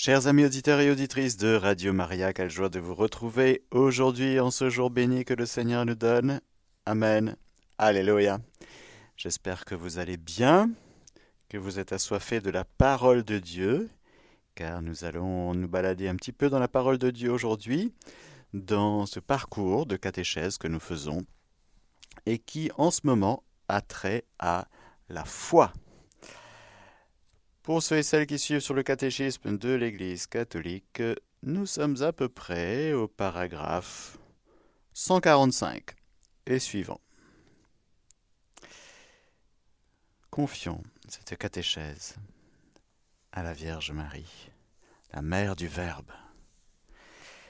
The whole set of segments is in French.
Chers amis auditeurs et auditrices de Radio Maria, quelle joie de vous retrouver aujourd'hui en ce jour béni que le Seigneur nous donne. Amen. Alléluia. J'espère que vous allez bien, que vous êtes assoiffés de la parole de Dieu, car nous allons nous balader un petit peu dans la parole de Dieu aujourd'hui, dans ce parcours de catéchèse que nous faisons, et qui en ce moment a trait à la foi. Pour ceux et celles qui suivent sur le catéchisme de l'Église catholique, nous sommes à peu près au paragraphe 145 et suivant. Confions cette catéchèse à la Vierge Marie, la mère du Verbe,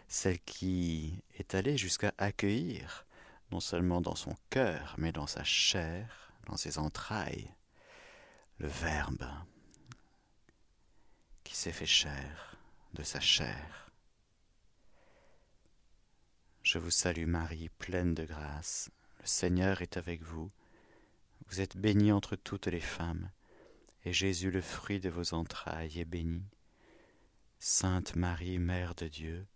celle qui est allée jusqu'à accueillir, non seulement dans son cœur, mais dans sa chair, dans ses entrailles, le Verbe qui s'est fait chair de sa chair. Je vous salue Marie, pleine de grâce, le Seigneur est avec vous, vous êtes bénie entre toutes les femmes, et Jésus, le fruit de vos entrailles, est béni. Sainte Marie, Mère de Dieu,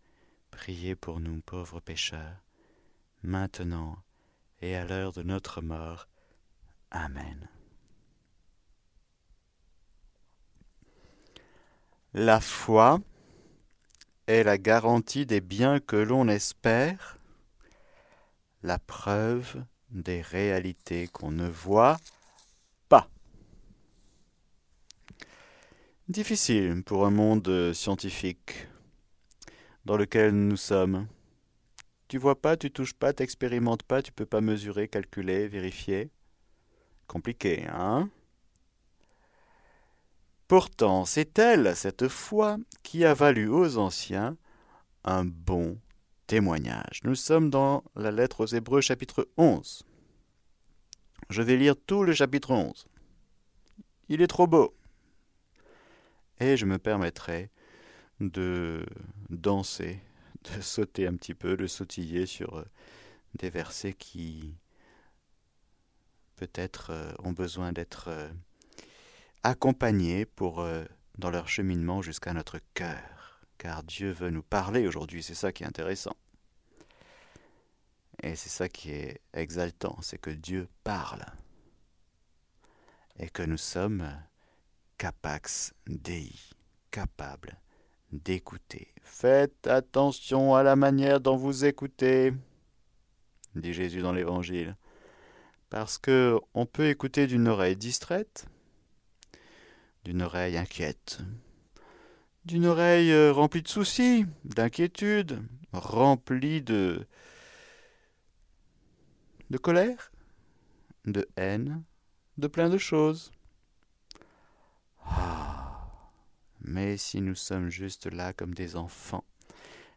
priez pour nous pauvres pécheurs, maintenant et à l'heure de notre mort. Amen. La foi est la garantie des biens que l'on espère, la preuve des réalités qu'on ne voit pas. Difficile pour un monde scientifique dans lequel nous sommes. Tu vois pas, tu touches pas, t'expérimentes pas, tu peux pas mesurer, calculer, vérifier. Compliqué, hein? Pourtant, c'est elle, cette foi, qui a valu aux anciens un bon témoignage. Nous sommes dans la lettre aux Hébreux chapitre 11. Je vais lire tout le chapitre 11. Il est trop beau. Et je me permettrai de danser, de sauter un petit peu, de sautiller sur euh, des versets qui peut-être euh, ont besoin d'être euh, accompagnés pour, euh, dans leur cheminement jusqu'à notre cœur, car Dieu veut nous parler aujourd'hui, c'est ça qui est intéressant. Et c'est ça qui est exaltant, c'est que Dieu parle et que nous sommes capax Dei, capables d'écouter. Faites attention à la manière dont vous écoutez, dit Jésus dans l'Évangile, parce que on peut écouter d'une oreille distraite, d'une oreille inquiète, d'une oreille euh, remplie de soucis, d'inquiétude, remplie de de colère, de haine, de plein de choses. Ah, mais si nous sommes juste là comme des enfants,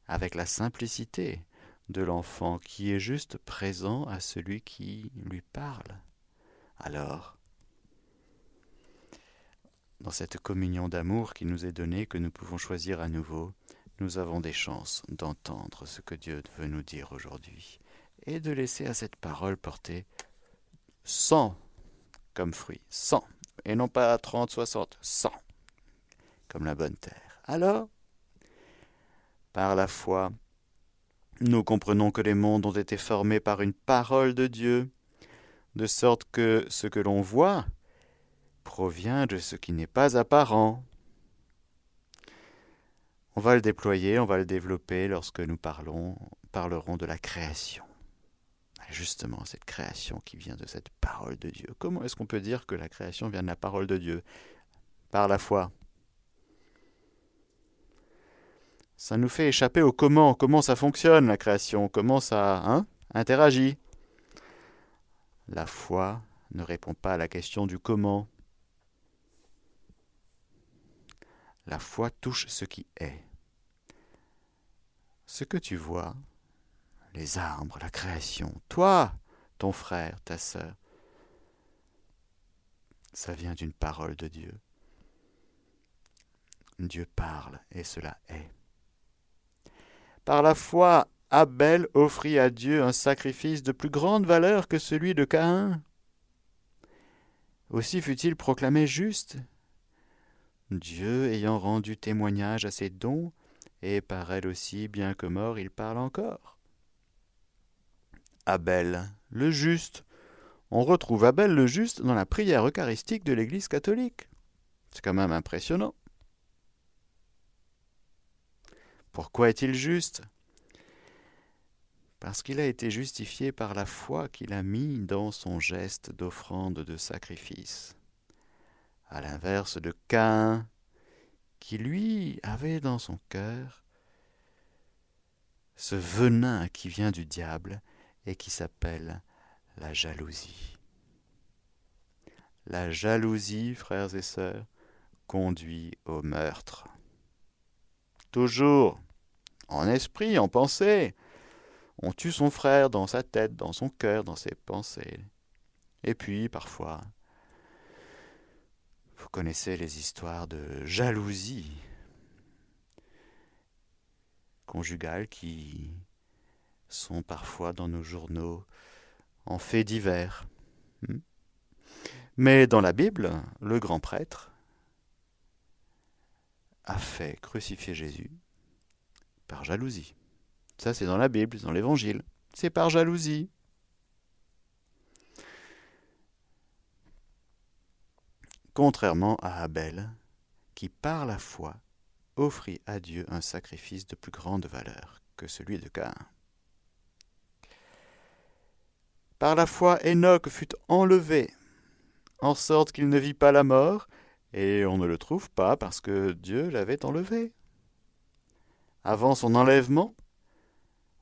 avec la simplicité de l'enfant qui est juste présent à celui qui lui parle, alors dans cette communion d'amour qui nous est donnée, que nous pouvons choisir à nouveau, nous avons des chances d'entendre ce que Dieu veut nous dire aujourd'hui et de laisser à cette parole porter 100 comme fruit, 100, et non pas 30, 60, 100, comme la bonne terre. Alors, par la foi, nous comprenons que les mondes ont été formés par une parole de Dieu, de sorte que ce que l'on voit provient de ce qui n'est pas apparent. On va le déployer, on va le développer lorsque nous parlons, parlerons de la création. Justement, cette création qui vient de cette parole de Dieu. Comment est-ce qu'on peut dire que la création vient de la parole de Dieu? Par la foi. Ça nous fait échapper au comment, comment ça fonctionne la création, comment ça hein, interagit? La foi ne répond pas à la question du comment. La foi touche ce qui est. Ce que tu vois, les arbres, la création, toi, ton frère, ta sœur, ça vient d'une parole de Dieu. Dieu parle et cela est. Par la foi, Abel offrit à Dieu un sacrifice de plus grande valeur que celui de Caïn. Aussi fut-il proclamé juste Dieu ayant rendu témoignage à ses dons, et par elle aussi, bien que mort, il parle encore. Abel, le juste. On retrouve Abel le juste dans la prière eucharistique de l'Église catholique. C'est quand même impressionnant. Pourquoi est-il juste? Parce qu'il a été justifié par la foi qu'il a mis dans son geste d'offrande de sacrifice. À l'inverse de Cain, qui lui avait dans son cœur ce venin qui vient du diable et qui s'appelle la jalousie. La jalousie, frères et sœurs, conduit au meurtre. Toujours, en esprit, en pensée, on tue son frère dans sa tête, dans son cœur, dans ses pensées. Et puis, parfois, vous connaissez les histoires de jalousie conjugale qui sont parfois dans nos journaux en faits divers. Hmm. Mais dans la Bible, le grand prêtre a fait crucifier Jésus par jalousie. Ça, c'est dans la Bible, dans l'Évangile. C'est par jalousie. Contrairement à Abel, qui par la foi offrit à Dieu un sacrifice de plus grande valeur que celui de Caïn. Par la foi, Enoch fut enlevé, en sorte qu'il ne vit pas la mort, et on ne le trouve pas parce que Dieu l'avait enlevé. Avant son enlèvement,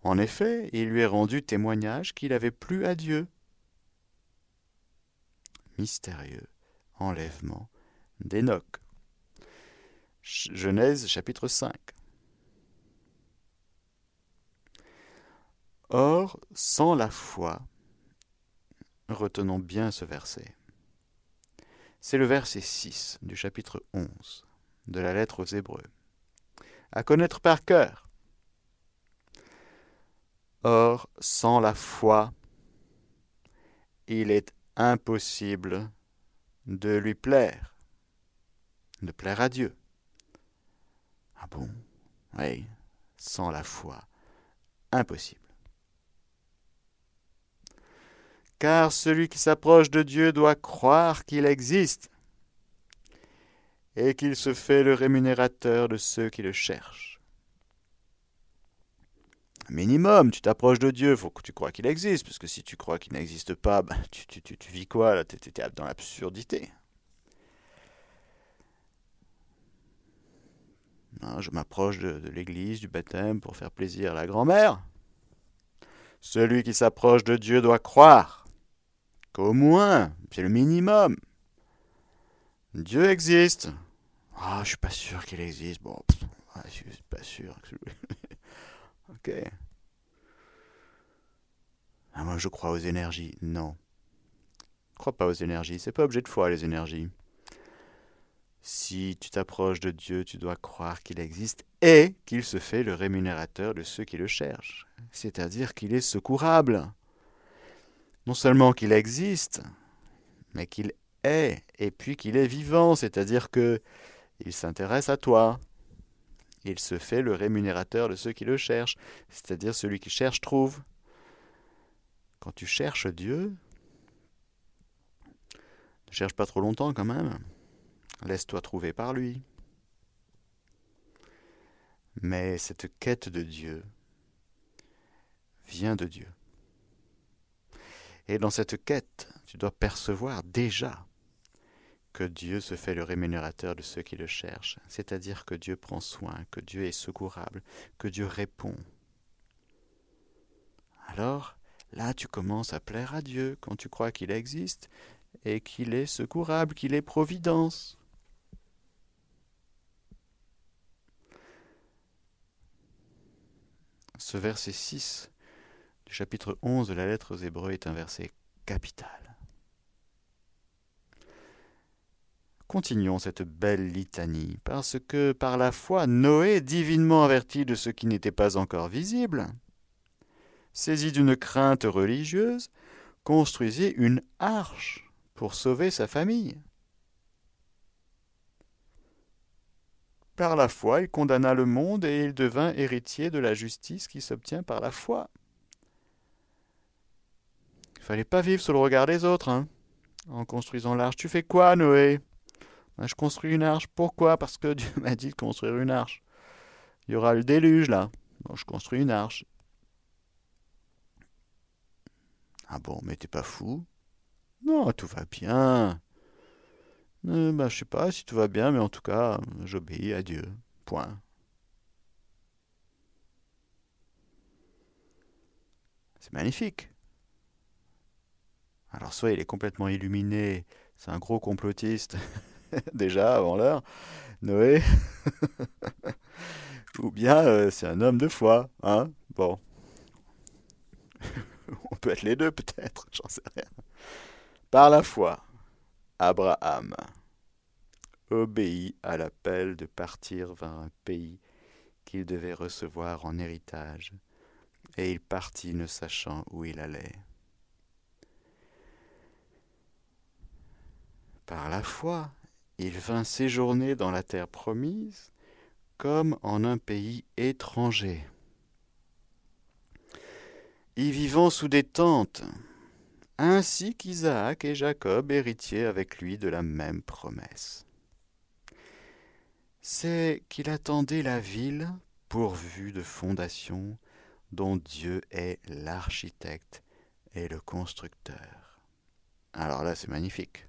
en effet, il lui est rendu témoignage qu'il avait plu à Dieu. Mystérieux enlèvement d'Enoch. Genèse chapitre 5. Or, sans la foi, retenons bien ce verset. C'est le verset 6 du chapitre 11 de la lettre aux Hébreux. À connaître par cœur. Or, sans la foi, il est impossible de lui plaire, de plaire à Dieu. Ah bon? Oui, sans la foi, impossible. Car celui qui s'approche de Dieu doit croire qu'il existe et qu'il se fait le rémunérateur de ceux qui le cherchent. Minimum, tu t'approches de Dieu, faut que tu crois qu'il existe, parce que si tu crois qu'il n'existe pas, ben, tu, tu, tu, vis quoi là? Tu es dans l'absurdité. je m'approche de, l'église, du baptême, pour faire plaisir à la grand-mère. Celui qui s'approche de Dieu doit croire qu'au moins, c'est le minimum. Dieu existe. Ah, je suis pas sûr qu'il existe. Bon, je suis pas sûr. ok. Ah, moi, je crois aux énergies. Non. Je crois pas aux énergies. C'est pas objet de foi, les énergies. Si tu t'approches de Dieu, tu dois croire qu'il existe et qu'il se fait le rémunérateur de ceux qui le cherchent, c'est-à-dire qu'il est secourable. Non seulement qu'il existe, mais qu'il est, et puis qu'il est vivant, c'est-à-dire que il s'intéresse à toi. Il se fait le rémunérateur de ceux qui le cherchent, c'est-à-dire celui qui cherche trouve. Quand tu cherches Dieu, ne cherche pas trop longtemps quand même. Laisse-toi trouver par lui. Mais cette quête de Dieu vient de Dieu. Et dans cette quête, tu dois percevoir déjà que Dieu se fait le rémunérateur de ceux qui le cherchent, c'est-à-dire que Dieu prend soin, que Dieu est secourable, que Dieu répond. Alors, là, tu commences à plaire à Dieu quand tu crois qu'il existe et qu'il est secourable, qu'il est providence. Ce verset 6 du chapitre 11 de la lettre aux Hébreux est un verset capital. Continuons cette belle litanie, parce que par la foi, Noé, divinement averti de ce qui n'était pas encore visible, saisi d'une crainte religieuse, construisit une arche pour sauver sa famille. par la foi, il condamna le monde et il devint héritier de la justice qui s'obtient par la foi. Il fallait pas vivre sous le regard des autres, hein, en construisant l'arche. Tu fais quoi, Noé? Je construis une arche. Pourquoi? Parce que Dieu m'a dit de construire une arche. Il y aura le déluge là. Je construis une arche. Ah bon, mais t'es pas fou? Non, tout va bien. Euh, ben, je sais pas si tout va bien, mais en tout cas, j'obéis à Dieu. Point. C'est magnifique. Alors soit il est complètement illuminé, c'est un gros complotiste, déjà avant l'heure, Noé, ou bien euh, c'est un homme de foi, hein Bon. On peut être les deux peut-être, j'en sais rien. Par la foi, Abraham obéit à l'appel de partir vers un pays qu'il devait recevoir en héritage, et il partit ne sachant où il allait. Par la foi, il vint séjourner dans la terre promise, comme en un pays étranger. Y vivant sous des tentes, ainsi qu'Isaac et Jacob, héritiers avec lui de la même promesse. C'est qu'il attendait la ville pourvue de fondations dont Dieu est l'architecte et le constructeur. Alors là, c'est magnifique.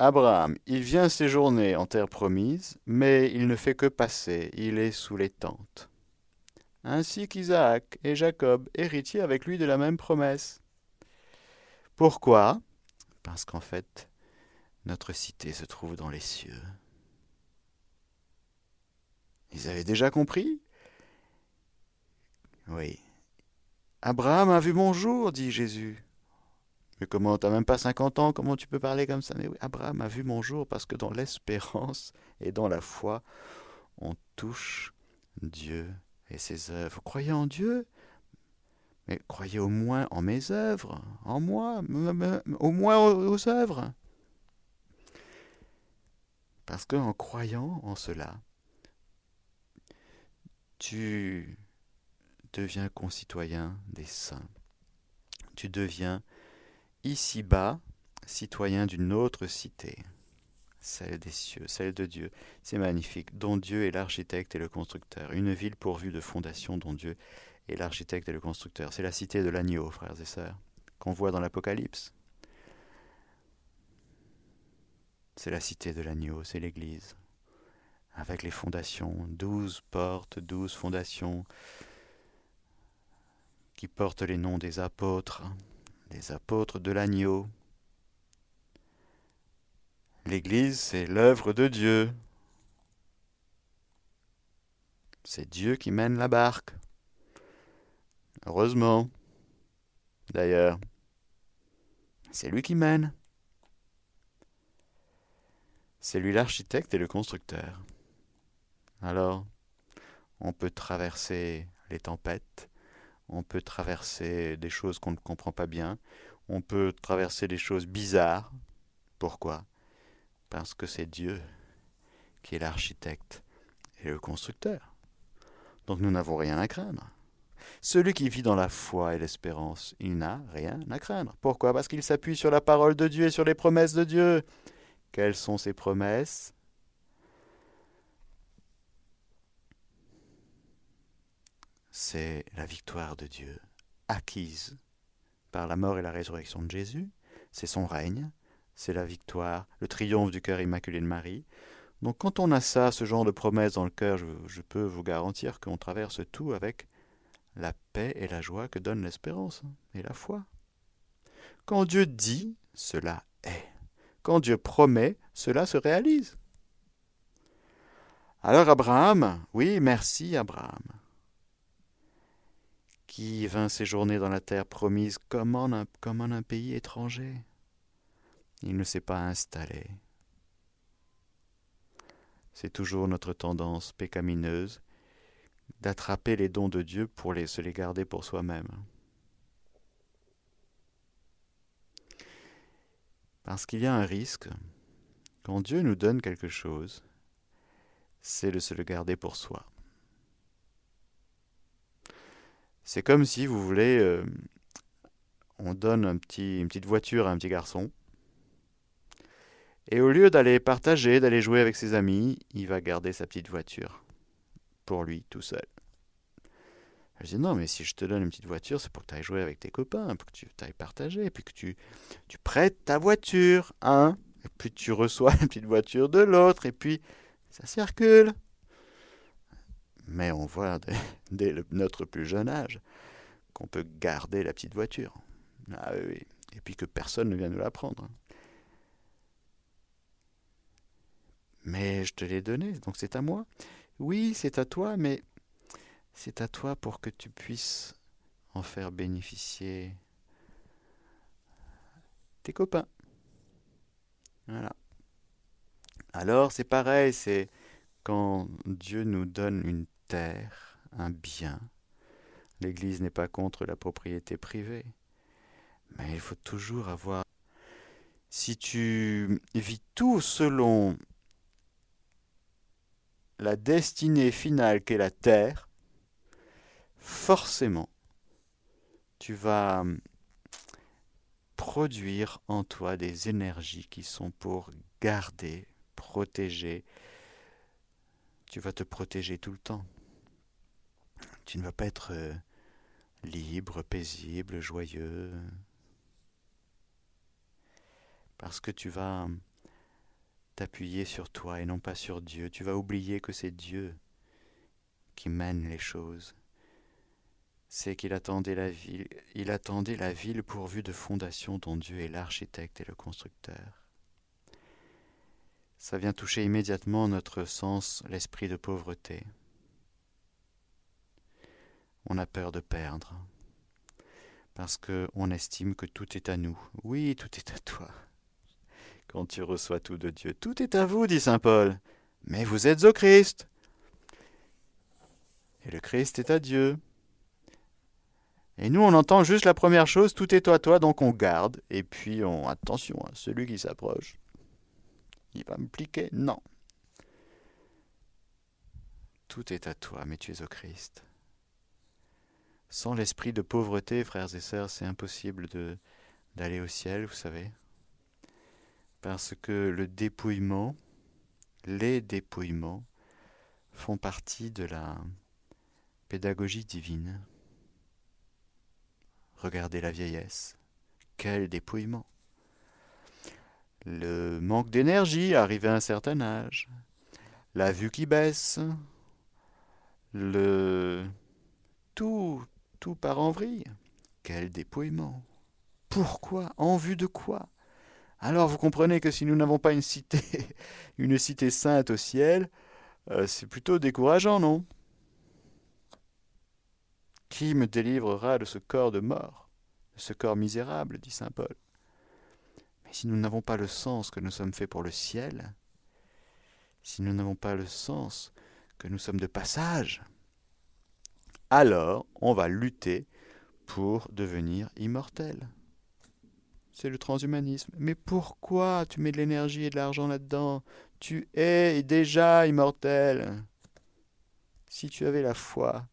Abraham, il vient séjourner en terre promise, mais il ne fait que passer, il est sous les tentes ainsi qu'Isaac et Jacob, héritiers avec lui de la même promesse. Pourquoi? Parce qu'en fait, notre cité se trouve dans les cieux. Ils avaient déjà compris? Oui. Abraham a vu mon jour, dit Jésus. Mais comment, t'as même pas cinquante ans, comment tu peux parler comme ça? Mais oui, Abraham a vu mon jour parce que dans l'espérance et dans la foi, on touche Dieu et ses œuvres. Croyez en Dieu, mais croyez au moins en mes œuvres, en moi, au moins aux, œuvres. Parce qu'en croyant en cela, tu deviens concitoyen des saints. Tu deviens ici-bas citoyen d'une autre cité celle des cieux, celle de Dieu. C'est magnifique, dont Dieu est l'architecte et le constructeur. Une ville pourvue de fondations dont Dieu est l'architecte et le constructeur. C'est la cité de l'agneau, frères et sœurs, qu'on voit dans l'Apocalypse. C'est la cité de l'agneau, c'est l'Église, avec les fondations, douze portes, douze fondations, qui portent les noms des apôtres, des apôtres de l'agneau, L'Église, c'est l'œuvre de Dieu. C'est Dieu qui mène la barque. Heureusement. D'ailleurs, c'est lui qui mène. C'est lui l'architecte et le constructeur. Alors, on peut traverser les tempêtes, on peut traverser des choses qu'on ne comprend pas bien, on peut traverser des choses bizarres. Pourquoi? Parce que c'est Dieu qui est l'architecte et le constructeur. Donc nous n'avons rien à craindre. Celui qui vit dans la foi et l'espérance, il n'a rien à craindre. Pourquoi? Parce qu'il s'appuie sur la parole de Dieu et sur les promesses de Dieu. Quelles sont ces promesses? C'est la victoire de Dieu, acquise par la mort et la résurrection de Jésus, c'est son règne, c'est la victoire, le triomphe du cœur immaculé de Marie. Donc quand on a ça, ce genre de promesse dans le cœur, je, peux vous garantir qu'on traverse tout avec la paix et la joie que donne l'espérance et la foi. Quand Dieu dit, cela est. Quand Dieu promet, cela se réalise. Alors Abraham, oui, merci Abraham, qui vint séjourner dans la terre promise comme en un pays étranger. Il ne s'est pas installé. C'est toujours notre tendance pécamineuse d'attraper les dons de Dieu pour se les garder pour soi-même. Parce qu'il y a un risque, quand Dieu nous donne quelque chose, c'est de se le garder pour soi. C'est comme si vous voulez, euh, on donne une petite voiture à un petit garçon, et au lieu d'aller partager, d'aller jouer avec ses amis, il va garder sa petite voiture pour lui tout seul. Je dis non, mais si je te donne une petite voiture, c'est pour que tu ailles jouer avec tes copains, pour que tu ailles partager, et puis que tu, prêtes ta voiture, hein, et puis tu reçois une petite voiture de l'autre, et puis ça circule. Mais on voit dès, notre plus jeune âge qu'on peut garder la petite voiture. Ah oui, et puis que personne ne vient nous la prendre. Mais je te l'ai donné, donc c'est à moi. Oui, c'est à toi, mais c'est à toi pour que tu puisses en faire bénéficier tes copains. Voilà. Alors c'est pareil, c'est quand Dieu nous donne une un bien. L'Église n'est pas contre la propriété privée, mais il faut toujours avoir... Si tu vis tout selon la destinée finale qu'est la Terre, forcément, tu vas produire en toi des énergies qui sont pour garder, protéger. Tu vas te protéger tout le temps. Tu ne vas pas être euh, libre, paisible, joyeux. Parce que tu vas t'appuyer sur toi et non pas sur Dieu. Tu vas oublier que c'est Dieu qui mène les choses. C'est qu'il attendait la ville, il attendait la ville pourvue de fondations dont Dieu est l'architecte et le constructeur. Ça vient toucher immédiatement notre sens, l'esprit de pauvreté. On a peur de perdre, parce qu'on estime que tout est à nous. Oui, tout est à toi quand tu reçois tout de Dieu. Tout est à vous, dit Saint Paul, mais vous êtes au Christ. Et le Christ est à Dieu. Et nous, on entend juste la première chose, tout est à toi, donc on garde. Et puis, on attention, hein, celui qui s'approche, il va me pliquer. Non. Tout est à toi, mais tu es au Christ. Sans l'esprit de pauvreté, frères et sœurs, c'est impossible d'aller au ciel, vous savez parce que le dépouillement, les dépouillements, font partie de la pédagogie divine. Regardez la vieillesse, quel dépouillement. Le manque d'énergie arrivé à un certain âge, la vue qui baisse, le tout, tout part en. Quel dépouillement. Pourquoi En vue de quoi? Alors vous comprenez que si nous n'avons pas une cité, une cité sainte au ciel, euh, c'est plutôt décourageant, non? Qui me délivrera de ce corps de mort, de ce corps misérable, dit saint Paul. Mais si nous n'avons pas le sens que nous sommes faits pour le ciel, si nous n'avons pas le sens que nous sommes de passage, alors on va lutter pour devenir immortels c'est le transhumanisme. Mais pourquoi tu mets de l'énergie et de l'argent là-dedans? Tu es déjà immortel. Si tu avais la foi,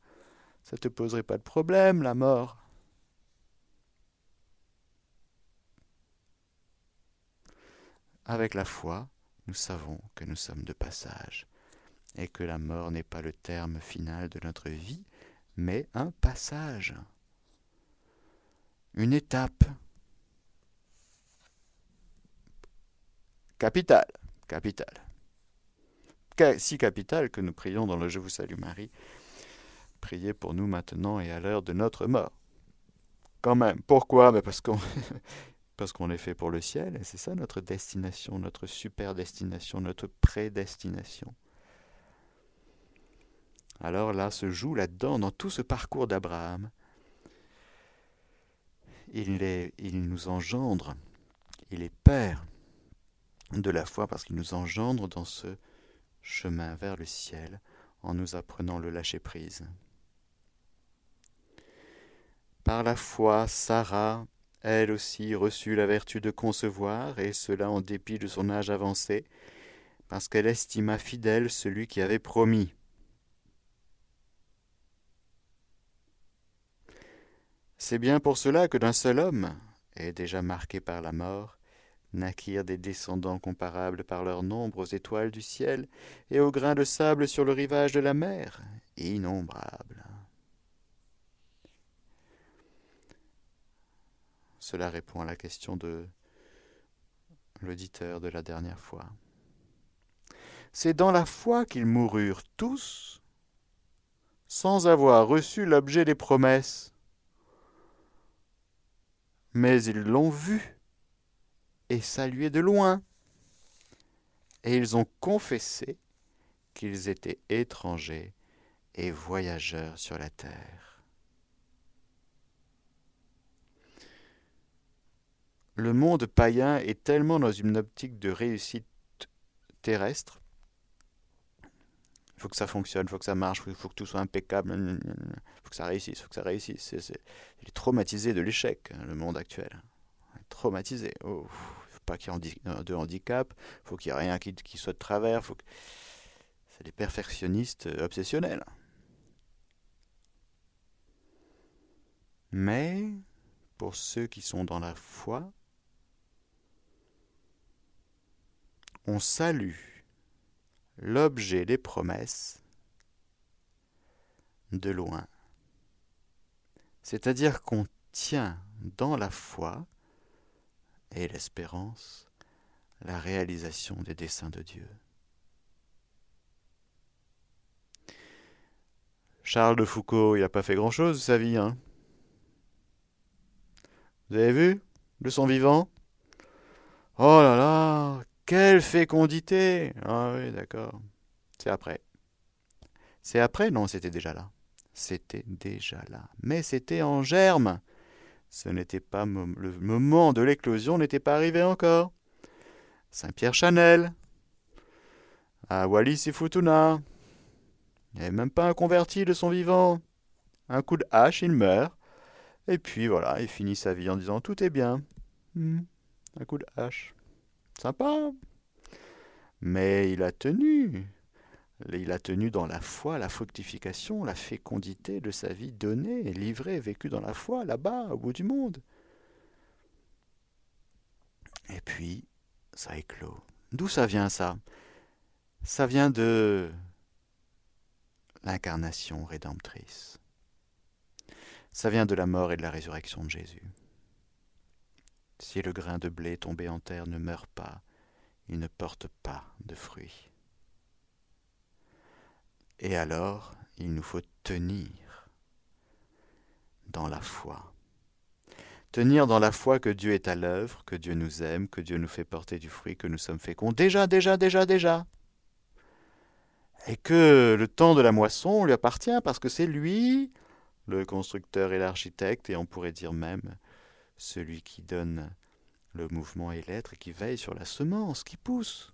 ça te poserait pas de problème, la mort. Avec la foi, nous savons que nous sommes de passage et que la mort n'est pas le terme final de notre vie, mais un passage, une étape. Capital, capital. Si capital que nous prions dans le Je vous salue Marie. Priez pour nous maintenant et à l'heure de notre mort. Quand même. Pourquoi? Ben Parce qu'on parce qu'on est fait pour le ciel, et c'est ça notre destination, notre super destination, notre prédestination. Alors là se joue là-dedans, dans tout ce parcours d'Abraham, il, nous engendre, il est Père, de la foi parce qu'il nous engendre dans ce chemin vers le ciel en nous apprenant le lâcher-prise. Par la foi, Sarah, elle aussi, reçut la vertu de concevoir, et cela en dépit de son âge avancé, parce qu'elle estima fidèle celui qui avait promis. C'est bien pour cela que d'un seul homme, et déjà marqué par la mort, naquirent des descendants comparables par leur nombre aux étoiles du ciel et aux grains de sable sur le rivage de la mer, innombrables. Cela répond à la question de l'auditeur de la dernière fois. C'est dans la foi qu'ils moururent tous sans avoir reçu l'objet des promesses. Mais ils l'ont vu et salué de loin, et ils ont confessé qu'ils étaient étrangers et voyageurs sur la terre. Le monde païen est tellement dans une optique de réussite terrestre. Il faut que ça fonctionne, il faut que ça marche, il faut que tout soit impeccable, il faut que ça réussisse, il faut que ça réussisse. il est traumatisé de l'échec, le monde actuel. Traumatisé. Oh, il ne faut pas qu'il y ait de handicap, il faut qu'il n'y ait rien qui, soit de travers. C'est des perfectionnistes obsessionnels. Mais pour ceux qui sont dans la foi, on salue l'objet des promesses de loin. C'est-à-dire qu'on tient dans la foi et l'espérance la réalisation des desseins de Dieu. Charles de Foucault, il n'a pas fait grand-chose sa vie. Hein Vous avez vu? De son vivant? Oh là là quelle fécondité Ah oui, d'accord. C'est après. C'est après? Non, c'était déjà là. C'était déjà là. Mais c'était en germe. Ce n'était pas le moment de l'éclosion n'était pas arrivé encore. Saint-Pierre Chanel, à Wallis et Futuna. Il n'y avait même pas un converti de son vivant. Un coup de hache, il meurt. Et puis voilà, il finit sa vie en disant tout est bien. Hmm, un coup de hache. Sympa. Mais il a tenu. Il a tenu dans la foi la fructification, la fécondité de sa vie donnée, livrée, vécue dans la foi, là-bas, au bout du monde. Et puis, ça éclot. D'où ça vient ça? Ça vient de l'incarnation rédemptrice. Ça vient de la mort et de la résurrection de Jésus. Si le grain de blé tombé en terre ne meurt pas, il ne porte pas de fruits. Et alors, il nous faut tenir dans la foi. Tenir dans la foi que Dieu est à l'œuvre, que Dieu nous aime, que Dieu nous fait porter du fruit, que nous sommes féconds. Déjà, déjà, déjà, déjà. Et que le temps de la moisson lui appartient parce que c'est lui, le constructeur et l'architecte, et on pourrait dire même celui qui donne le mouvement et l'être et qui veille sur la semence qui pousse.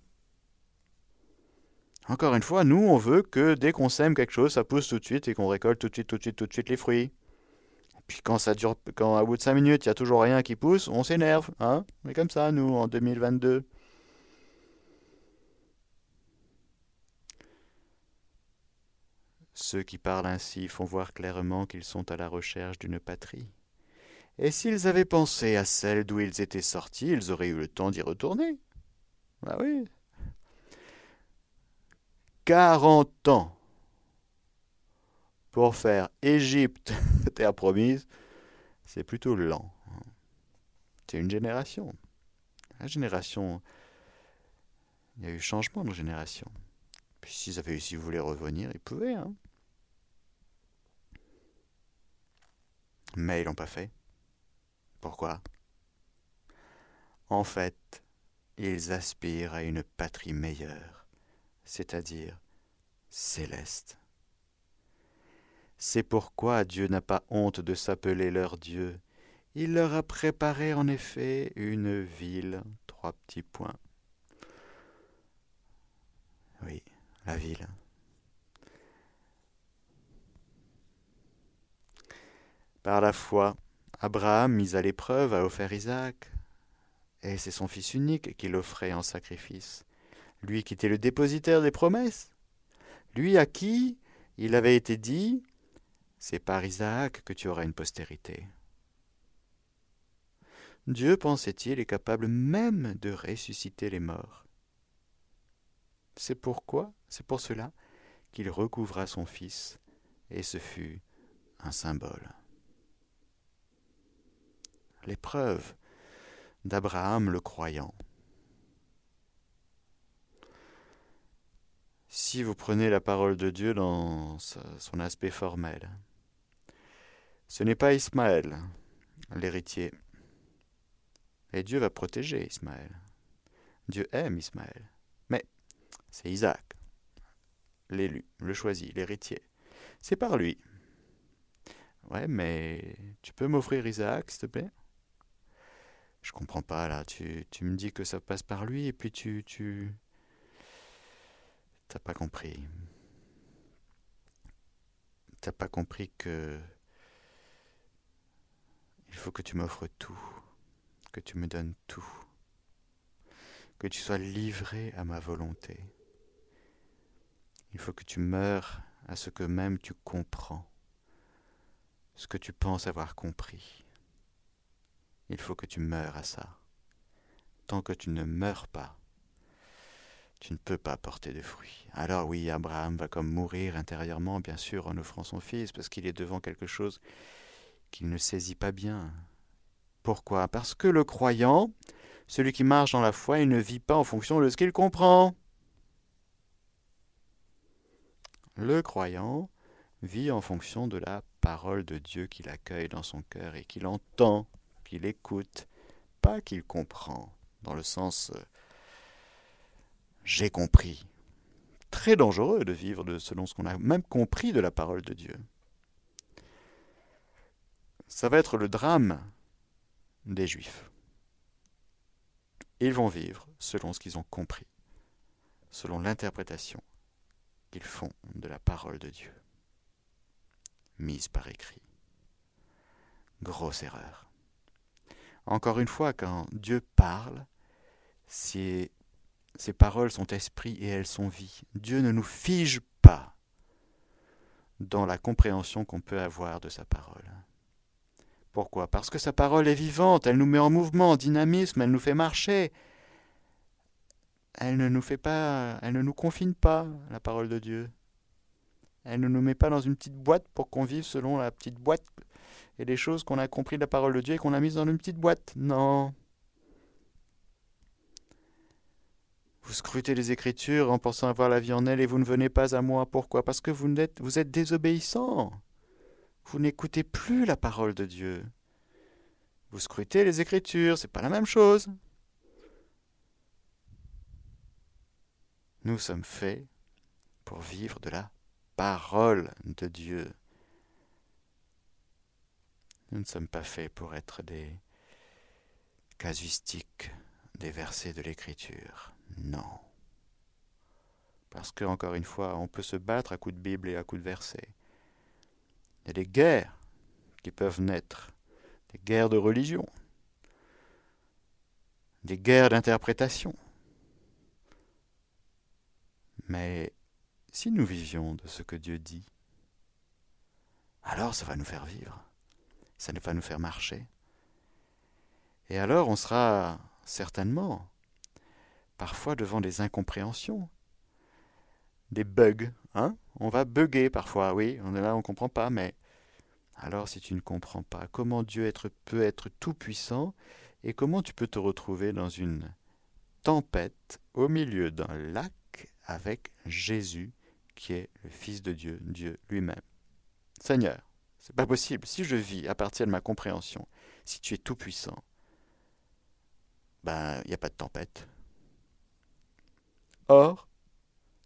Encore une fois, nous, on veut que dès qu'on sème quelque chose, ça pousse tout de suite et qu'on récolte tout de suite, tout de suite, tout de suite les fruits. puis quand ça dure, quand à bout de cinq minutes, il n'y a toujours rien qui pousse, on s'énerve, hein Mais comme ça, nous, en 2022. Ceux qui parlent ainsi font voir clairement qu'ils sont à la recherche d'une patrie. Et s'ils avaient pensé à celle d'où ils étaient sortis, ils auraient eu le temps d'y retourner. Ah oui. Quarante ans pour faire Égypte, terre promise, c'est plutôt lent. C'est une génération. La génération. Il y a eu changement de génération. Puis s'ils avaient, si vous voulez revenir, ils pouvaient. Hein. Mais ils l'ont pas fait. Pourquoi? En fait, ils aspirent à une patrie meilleure, c'est-à-dire céleste. C'est pourquoi Dieu n'a pas honte de s'appeler leur Dieu. Il leur a préparé en effet une ville. Trois petits points. Oui, la ville. Par la foi, Abraham, mis à l'épreuve, a offert Isaac, et c'est son fils unique qu'il offrait en sacrifice. lui qui était le dépositaire des promesses, lui à qui il avait été dit C'est par Isaac que tu auras une postérité. Dieu, pensait-il, est capable même de ressusciter les morts. C'est pourquoi, c'est pour cela qu'il recouvra son fils, et ce fut un symbole. L'épreuve d'Abraham le croyant. Si vous prenez la parole de Dieu dans son aspect formel, ce n'est pas Ismaël, l'héritier. Et Dieu va protéger Ismaël. Dieu aime Ismaël. Mais c'est Isaac, l'élu, le choisi, l'héritier. C'est par lui. Ouais, mais tu peux m'offrir Isaac, s'il te plaît? Je comprends pas là. Tu, tu me dis que ça passe par lui et puis tu, tu, T'as pas compris. T'as pas compris que il faut que tu m'offres tout, que tu me donnes tout, que tu sois livré à ma volonté. Il faut que tu meurs à ce que même tu comprends, ce que tu penses avoir compris. Il faut que tu meurs à ça. Tant que tu ne meurs pas, tu ne peux pas porter de fruits. Alors oui, Abraham va comme mourir intérieurement, bien sûr, en offrant son fils, parce qu'il est devant quelque chose qu'il ne saisit pas bien. Pourquoi? Parce que le croyant, celui qui marche dans la foi, il ne vit pas en fonction de ce qu'il comprend. Le croyant vit en fonction de la parole de Dieu qu'il accueille dans son cœur et qu'il entend, qu'il écoute, pas qu'il comprend, dans le sens euh, j'ai compris. Très dangereux de vivre selon ce qu'on a même compris de la parole de Dieu. Ça va être le drame des Juifs. Ils vont vivre selon ce qu'ils ont compris, selon l'interprétation qu'ils font de la parole de Dieu, mise par écrit. Grosse erreur. Encore une fois, quand Dieu parle, ces paroles sont esprit et elles sont vie. Dieu ne nous fige pas dans la compréhension qu'on peut avoir de sa parole. Pourquoi? Parce que sa parole est vivante, elle nous met en mouvement, en dynamisme, elle nous fait marcher. Elle ne nous fait pas, elle ne nous confine pas, la parole de Dieu. Elle ne nous met pas dans une petite boîte pour qu'on vive selon la petite boîte et les choses qu'on a compris de la parole de Dieu et qu'on a mises dans une petite boîte. Non. Vous scrutez les Écritures en pensant avoir la vie en elles et vous ne venez pas à moi. Pourquoi? Parce que vous êtes, vous êtes désobéissant. Vous n'écoutez plus la parole de Dieu. Vous scrutez les Écritures, c'est pas la même chose. Nous sommes faits pour vivre de la parole de Dieu. Nous ne sommes pas faits pour être des casuistiques des versets de l'Écriture. Non. Parce que, encore une fois, on peut se battre à coups de Bible et à coups de versets. Il y a des guerres qui peuvent naître, des guerres de religion, des guerres d'interprétation. Mais si nous vivions de ce que Dieu dit, alors ça va nous faire vivre, ça va nous faire marcher. Et alors on sera certainement parfois devant des incompréhensions, des bugs. Hein on va bugger parfois, oui, on est là, on ne comprend pas, mais alors si tu ne comprends pas comment Dieu peut être tout-puissant et comment tu peux te retrouver dans une tempête au milieu d'un lac avec Jésus qui est le Fils de Dieu, Dieu lui-même. Seigneur, c'est pas possible. Si je vis à partir de ma compréhension, si tu es tout-puissant, ben, il n'y a pas de tempête. Or,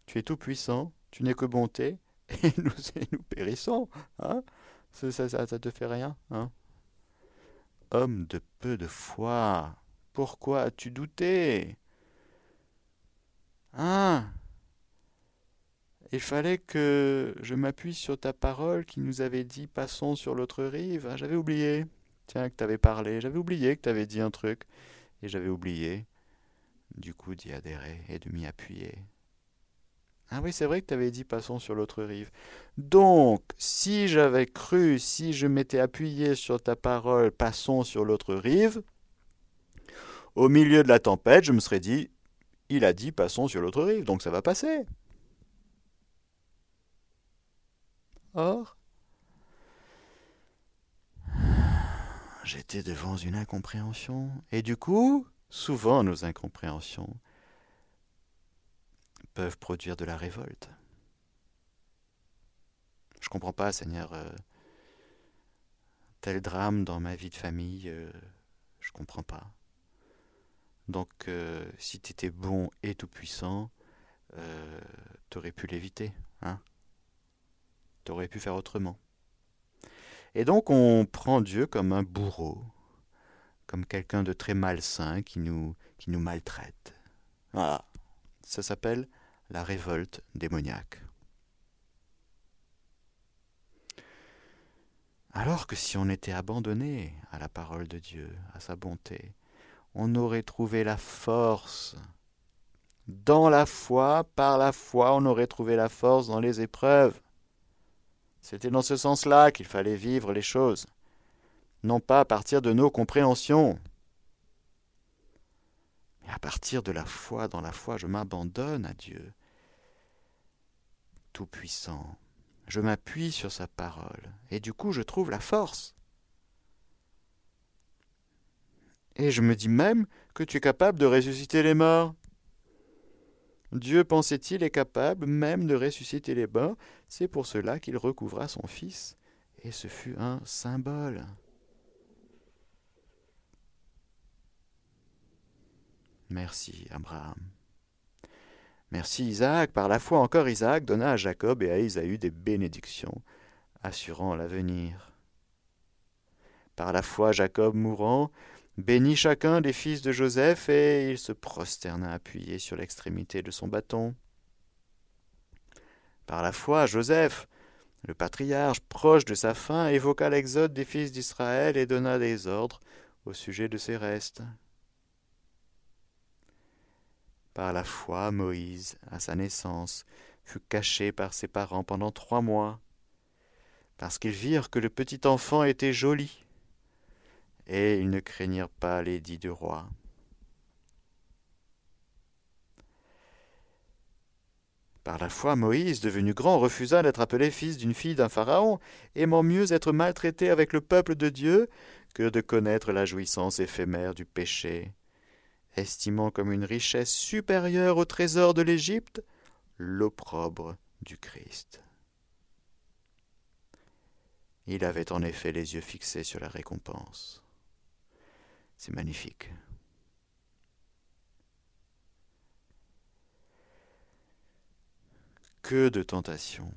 tu es tout puissant, tu n'es que bonté, et nous, nous périssons. Hein ça, ça, ça, te fait rien. Hein Homme de peu de foi, pourquoi as-tu douté Hein? Il fallait que je m'appuie sur ta parole qui nous avait dit passons sur l'autre rive. Ah, j'avais oublié. Tiens, que tu avais parlé. J'avais oublié que tu avais dit un truc. Et j'avais oublié du coup d'y adhérer et de m'y appuyer. Ah oui, c'est vrai que tu avais dit passons sur l'autre rive. Donc, si j'avais cru, si je m'étais appuyé sur ta parole, passons sur l'autre rive, au milieu de la tempête, je me serais dit, il a dit passons sur l'autre rive, donc ça va passer. Or, j'étais devant une incompréhension, et du coup, souvent nos incompréhensions peuvent produire de la révolte. Je comprends pas, Seigneur, euh, tel drame dans ma vie de famille, je euh, je comprends pas. Donc, euh, si tu étais bon et tout-puissant, tu aurais pu l'éviter, hein Tu aurais pu faire autrement. Et donc, on prend Dieu comme un bourreau, comme quelqu'un de très malsain qui nous, qui nous maltraite. Voilà. Ça s'appelle la révolte démoniaque. Alors que si on était abandonné à la parole de Dieu, à sa bonté, on aurait trouvé la force. Dans la foi, par la foi, on aurait trouvé la force dans les épreuves. C'était dans ce sens-là qu'il fallait vivre les choses, non pas à partir de nos compréhensions, mais à partir de la foi. Dans la foi, je m'abandonne à Dieu tout-puissant. Je m'appuie sur sa parole, et du coup je trouve la force. Et je me dis même que tu es capable de ressusciter les morts. Dieu, pensait-il, est capable même de ressusciter les morts. C'est pour cela qu'il recouvra son Fils, et ce fut un symbole. Merci, Abraham. Merci Isaac. Par la foi encore Isaac donna à Jacob et à Isaü des bénédictions, assurant l'avenir. Par la foi Jacob mourant, bénit chacun des fils de Joseph, et il se prosterna appuyé sur l'extrémité de son bâton. Par la foi Joseph, le patriarche, proche de sa fin, évoqua l'exode des fils d'Israël et donna des ordres au sujet de ses restes. Par la foi, Moïse, à sa naissance, fut caché par ses parents pendant trois mois, parce qu'ils virent que le petit enfant était joli, et ils ne craignirent pas l'édit du roi. Par la foi, Moïse, devenu grand, refusa d'être appelé fils d'une fille d'un pharaon, aimant mieux être maltraité avec le peuple de Dieu que de connaître la jouissance éphémère du péché estimant comme une richesse supérieure au trésor de l'Égypte l'opprobre du Christ. Il avait en effet les yeux fixés sur la récompense. C'est magnifique. Que de tentations,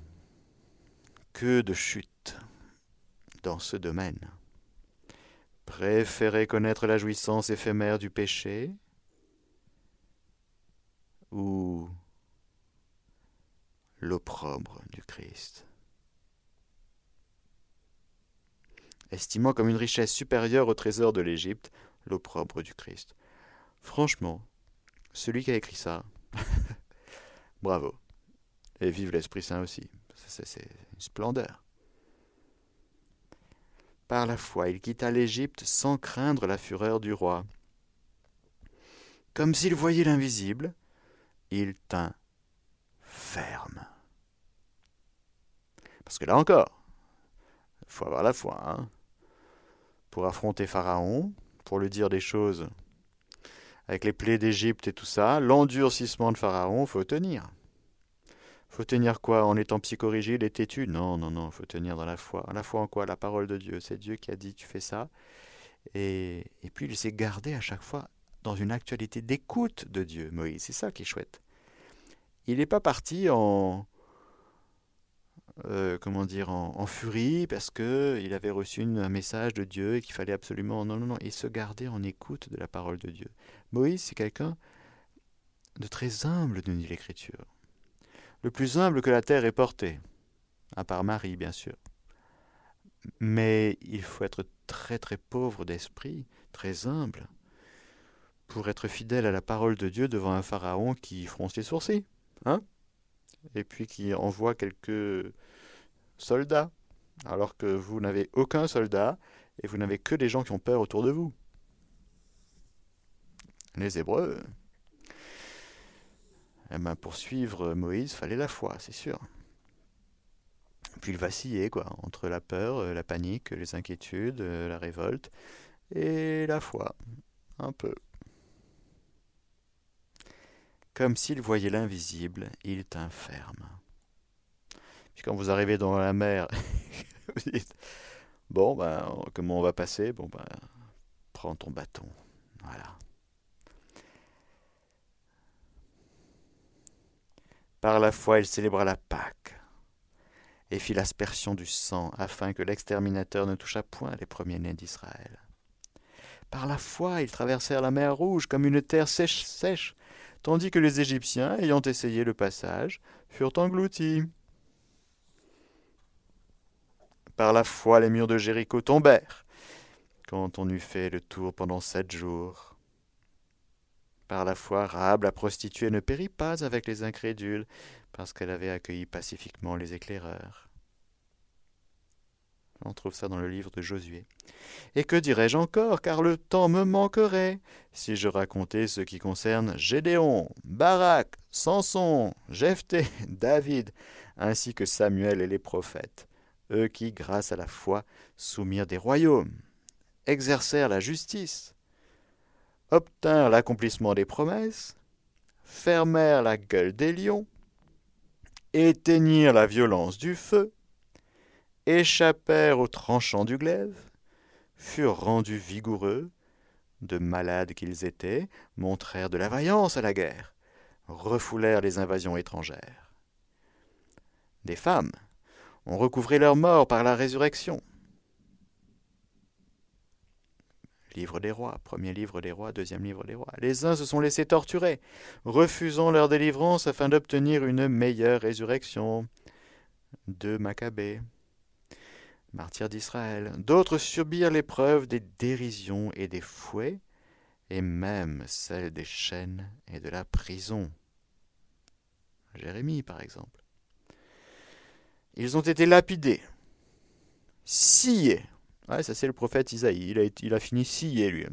que de chutes dans ce domaine. Préférer connaître la jouissance éphémère du péché ou l'opprobre du Christ. Estimant comme une richesse supérieure au trésor de l'Égypte l'opprobre du Christ. Franchement, celui qui a écrit ça, bravo. Et vive l'Esprit Saint aussi. C'est une splendeur. Par la foi, il quitta l'Égypte sans craindre la fureur du roi. Comme s'il voyait l'invisible, il tint ferme. Parce que là encore, il faut avoir la foi. Hein. pour affronter Pharaon, pour lui dire des choses avec les plaies d'Égypte et tout ça, l'endurcissement de Pharaon, faut tenir. Faut tenir quoi? En étant psychorigide et têtu? Non, non, non, faut tenir dans la foi. La foi en quoi? La parole de Dieu. C'est Dieu qui a dit tu fais ça. Et, et puis il s'est gardé à chaque fois dans une actualité d'écoute de Dieu, Moïse. C'est ça qui est chouette. Il n'est pas parti en, euh, comment dire, en, furie parce qu'il avait reçu un message de Dieu et qu'il fallait absolument. Non, non, non. Et se garder en écoute de la parole de Dieu. Moïse, c'est quelqu'un de très humble, nous dit l'Écriture. Le plus humble que la terre ait porté, à part Marie, bien sûr. Mais il faut être très très pauvre d'esprit, très humble, pour être fidèle à la parole de Dieu devant un pharaon qui fronce les sourcils, hein Et puis qui envoie quelques soldats, alors que vous n'avez aucun soldat et vous n'avez que des gens qui ont peur autour de vous. Les Hébreux, eh ben pour suivre Moïse, fallait la foi, c'est sûr. Puis il vacillait, quoi, entre la peur, euh, la panique, les inquiétudes, euh, la révolte, et la foi, un peu. Comme s'il voyait l'invisible, il tint ferme. Quand vous arrivez dans la mer, vous dites, bon, ben, comment on va passer? Bon, ben, prends ton bâton. Voilà. Par la foi, il célébra la Pâque et fit l'aspersion du sang afin que l'exterminateur ne touchât point les premiers-nés d'Israël. Par la foi, ils traversèrent la mer Rouge comme une terre sèche, sèche, tandis que les Égyptiens, ayant essayé le passage, furent engloutis. Par la foi, les murs de Jéricho tombèrent, quand on eut fait le tour pendant sept jours. Par la foi, Rahab la prostituée ne périt pas avec les incrédules, parce qu'elle avait accueilli pacifiquement les éclaireurs. On trouve ça dans le livre de Josué. Et que dirais-je encore, car le temps me manquerait, si je racontais ce qui concerne Gédéon, Barak, Samson, Jephthé, David, ainsi que Samuel et les prophètes, eux qui, grâce à la foi, soumirent des royaumes, exercèrent la justice, obtinrent l'accomplissement des promesses, fermèrent la gueule des lions, éteignirent la violence du feu, échappèrent aux tranchants du glaive, furent rendus vigoureux, de malades qu'ils étaient, montrèrent de la vaillance à la guerre, refoulèrent les invasions étrangères. Des femmes ont recouvré leur mort par la résurrection, Livre des rois, premier livre des rois, deuxième livre des rois. Les uns se sont laissés torturer, refusant leur délivrance afin d'obtenir une meilleure résurrection. De Maccabée, martyrs d'Israël. D'autres subirent l'épreuve des dérisions et des fouets, et même celle des chaînes et de la prison. Jérémie, par exemple. Ils ont été lapidés, sciés, Ouais, ça c'est le prophète Isaïe. Il a, fini scié, lui.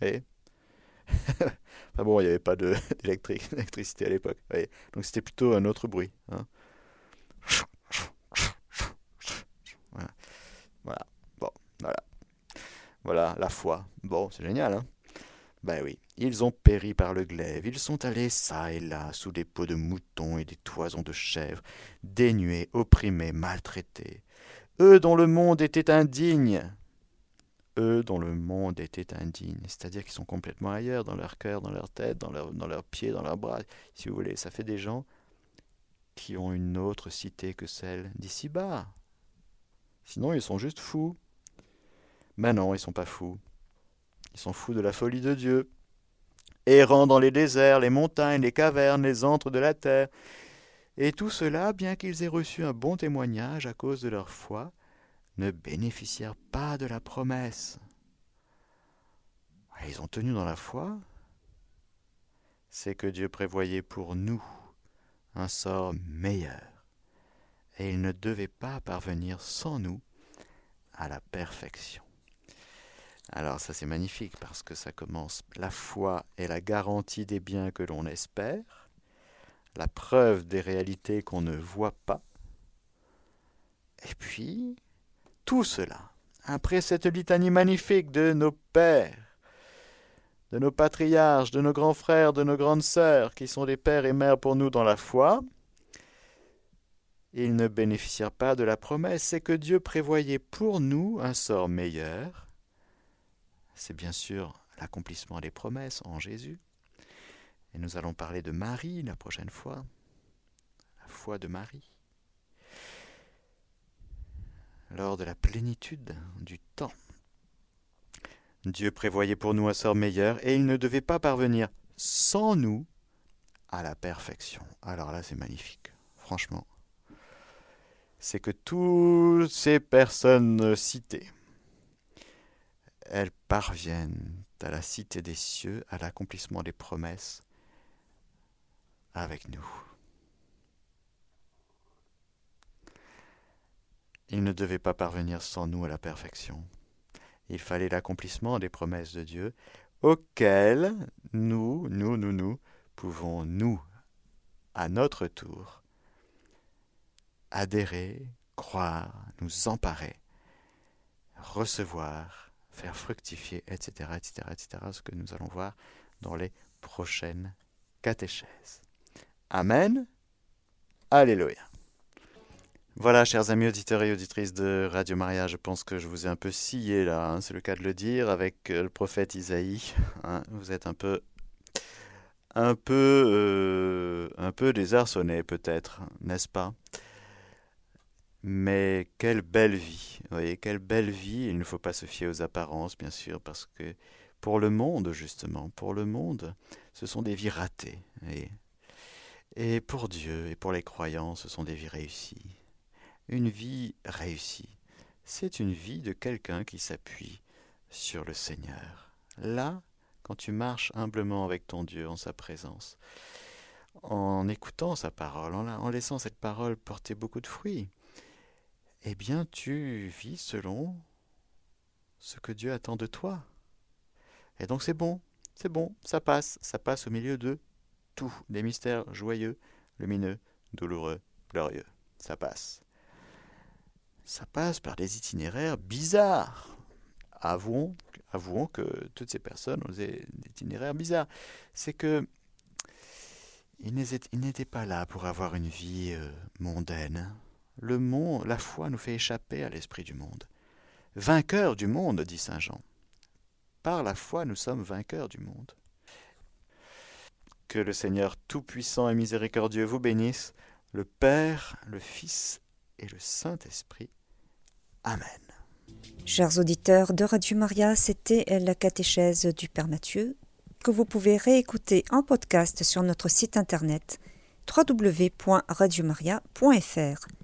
Et... enfin bon, il n'y avait pas d'électricité à l'époque. Donc c'était plutôt un autre bruit. Hein. Voilà. Bon, voilà. Voilà, la foi. Bon, c'est génial, hein Ben oui. Ils ont péri par le glaive, ils sont allés çà et là, sous des peaux de moutons et des toisons de chèvres, dénués, opprimés, maltraités eux dont le monde était indigne, eux dont le monde était indigne, c'est-à-dire qu'ils sont complètement ailleurs, dans leur cœur, dans leur tête, dans, dans leurs pieds, dans leurs bras, si vous voulez. Ça fait des gens qui ont une autre cité que celle d'ici-bas. Sinon, ils sont juste fous. Mais non, ils sont pas fous. Ils sont fous de la folie de Dieu. Errant dans les déserts, les montagnes, les cavernes, les antres de la terre, et tout cela, bien qu'ils aient reçu un bon témoignage à cause de leur foi, ne bénéficièrent pas de la promesse. Ils ont tenu dans la foi. C'est que Dieu prévoyait pour nous un sort meilleur, et il ne devait pas parvenir sans nous à la perfection. Alors ça c'est magnifique parce que ça commence la foi est la garantie des biens que l'on espère la preuve des réalités qu'on ne voit pas. Et puis, tout cela, après cette litanie magnifique de nos pères, de nos patriarches, de nos grands frères, de nos grandes sœurs, qui sont des pères et mères pour nous dans la foi, ils ne bénéficièrent pas de la promesse, c'est que Dieu prévoyait pour nous un sort meilleur. C'est bien sûr l'accomplissement des promesses en Jésus. Et nous allons parler de Marie la prochaine fois. La foi de Marie. Lors de la plénitude du temps. Dieu prévoyait pour nous un sort meilleur et il ne devait pas parvenir sans nous à la perfection. Alors là, c'est magnifique. Franchement. C'est que toutes ces personnes citées, elles parviennent à la cité des cieux, à l'accomplissement des promesses avec nous. Il ne devait pas parvenir sans nous à la perfection. Il fallait l'accomplissement des promesses de Dieu auxquelles nous, nous, nous, nous, pouvons, nous, à notre tour, adhérer, croire, nous emparer, recevoir, faire fructifier, etc., etc., etc., ce que nous allons voir dans les prochaines catéchèses. Amen. Alléluia. Voilà, chers amis auditeurs et auditrices de Radio Maria, je pense que je vous ai un peu scié là, hein, c'est le cas de le dire, avec euh, le prophète Isaïe. Hein. vous êtes un peu, un peu, euh, un peu désarçonné peut-être, n'est-ce pas? Mais quelle belle vie, vous voyez, quelle belle vie. Il ne faut pas se fier aux apparences, bien sûr, parce que pour le monde, justement, pour le monde, ce sont des vies ratées. Et pour Dieu et pour les croyants, ce sont des vies réussies. Une vie réussie, c'est une vie de quelqu'un qui s'appuie sur le Seigneur. Là, quand tu marches humblement avec ton Dieu en sa présence, en écoutant sa parole, en, laissant cette parole porter beaucoup de fruits, eh bien tu vis selon ce que Dieu attend de toi. Et donc c'est bon, c'est bon, ça passe, ça passe au milieu de tout, des mystères joyeux, lumineux, douloureux, glorieux, ça passe. Ça passe par des itinéraires bizarres. Avouons, avouons que toutes ces personnes ont des itinéraires bizarres. C'est que ils n'étaient pas là pour avoir une vie euh, mondaine le monde, la foi nous fait échapper à l'esprit du monde. Vainqueur du monde, dit Saint Jean. Par la foi, nous sommes vainqueurs du monde. Que le Seigneur Tout-Puissant et Miséricordieux vous bénisse, le Père, le Fils et le Saint-Esprit. Amen. Chers auditeurs de Radio Maria, c'était la catéchèse du Père Mathieu que vous pouvez réécouter en podcast sur notre site internet www.radiomaria.fr.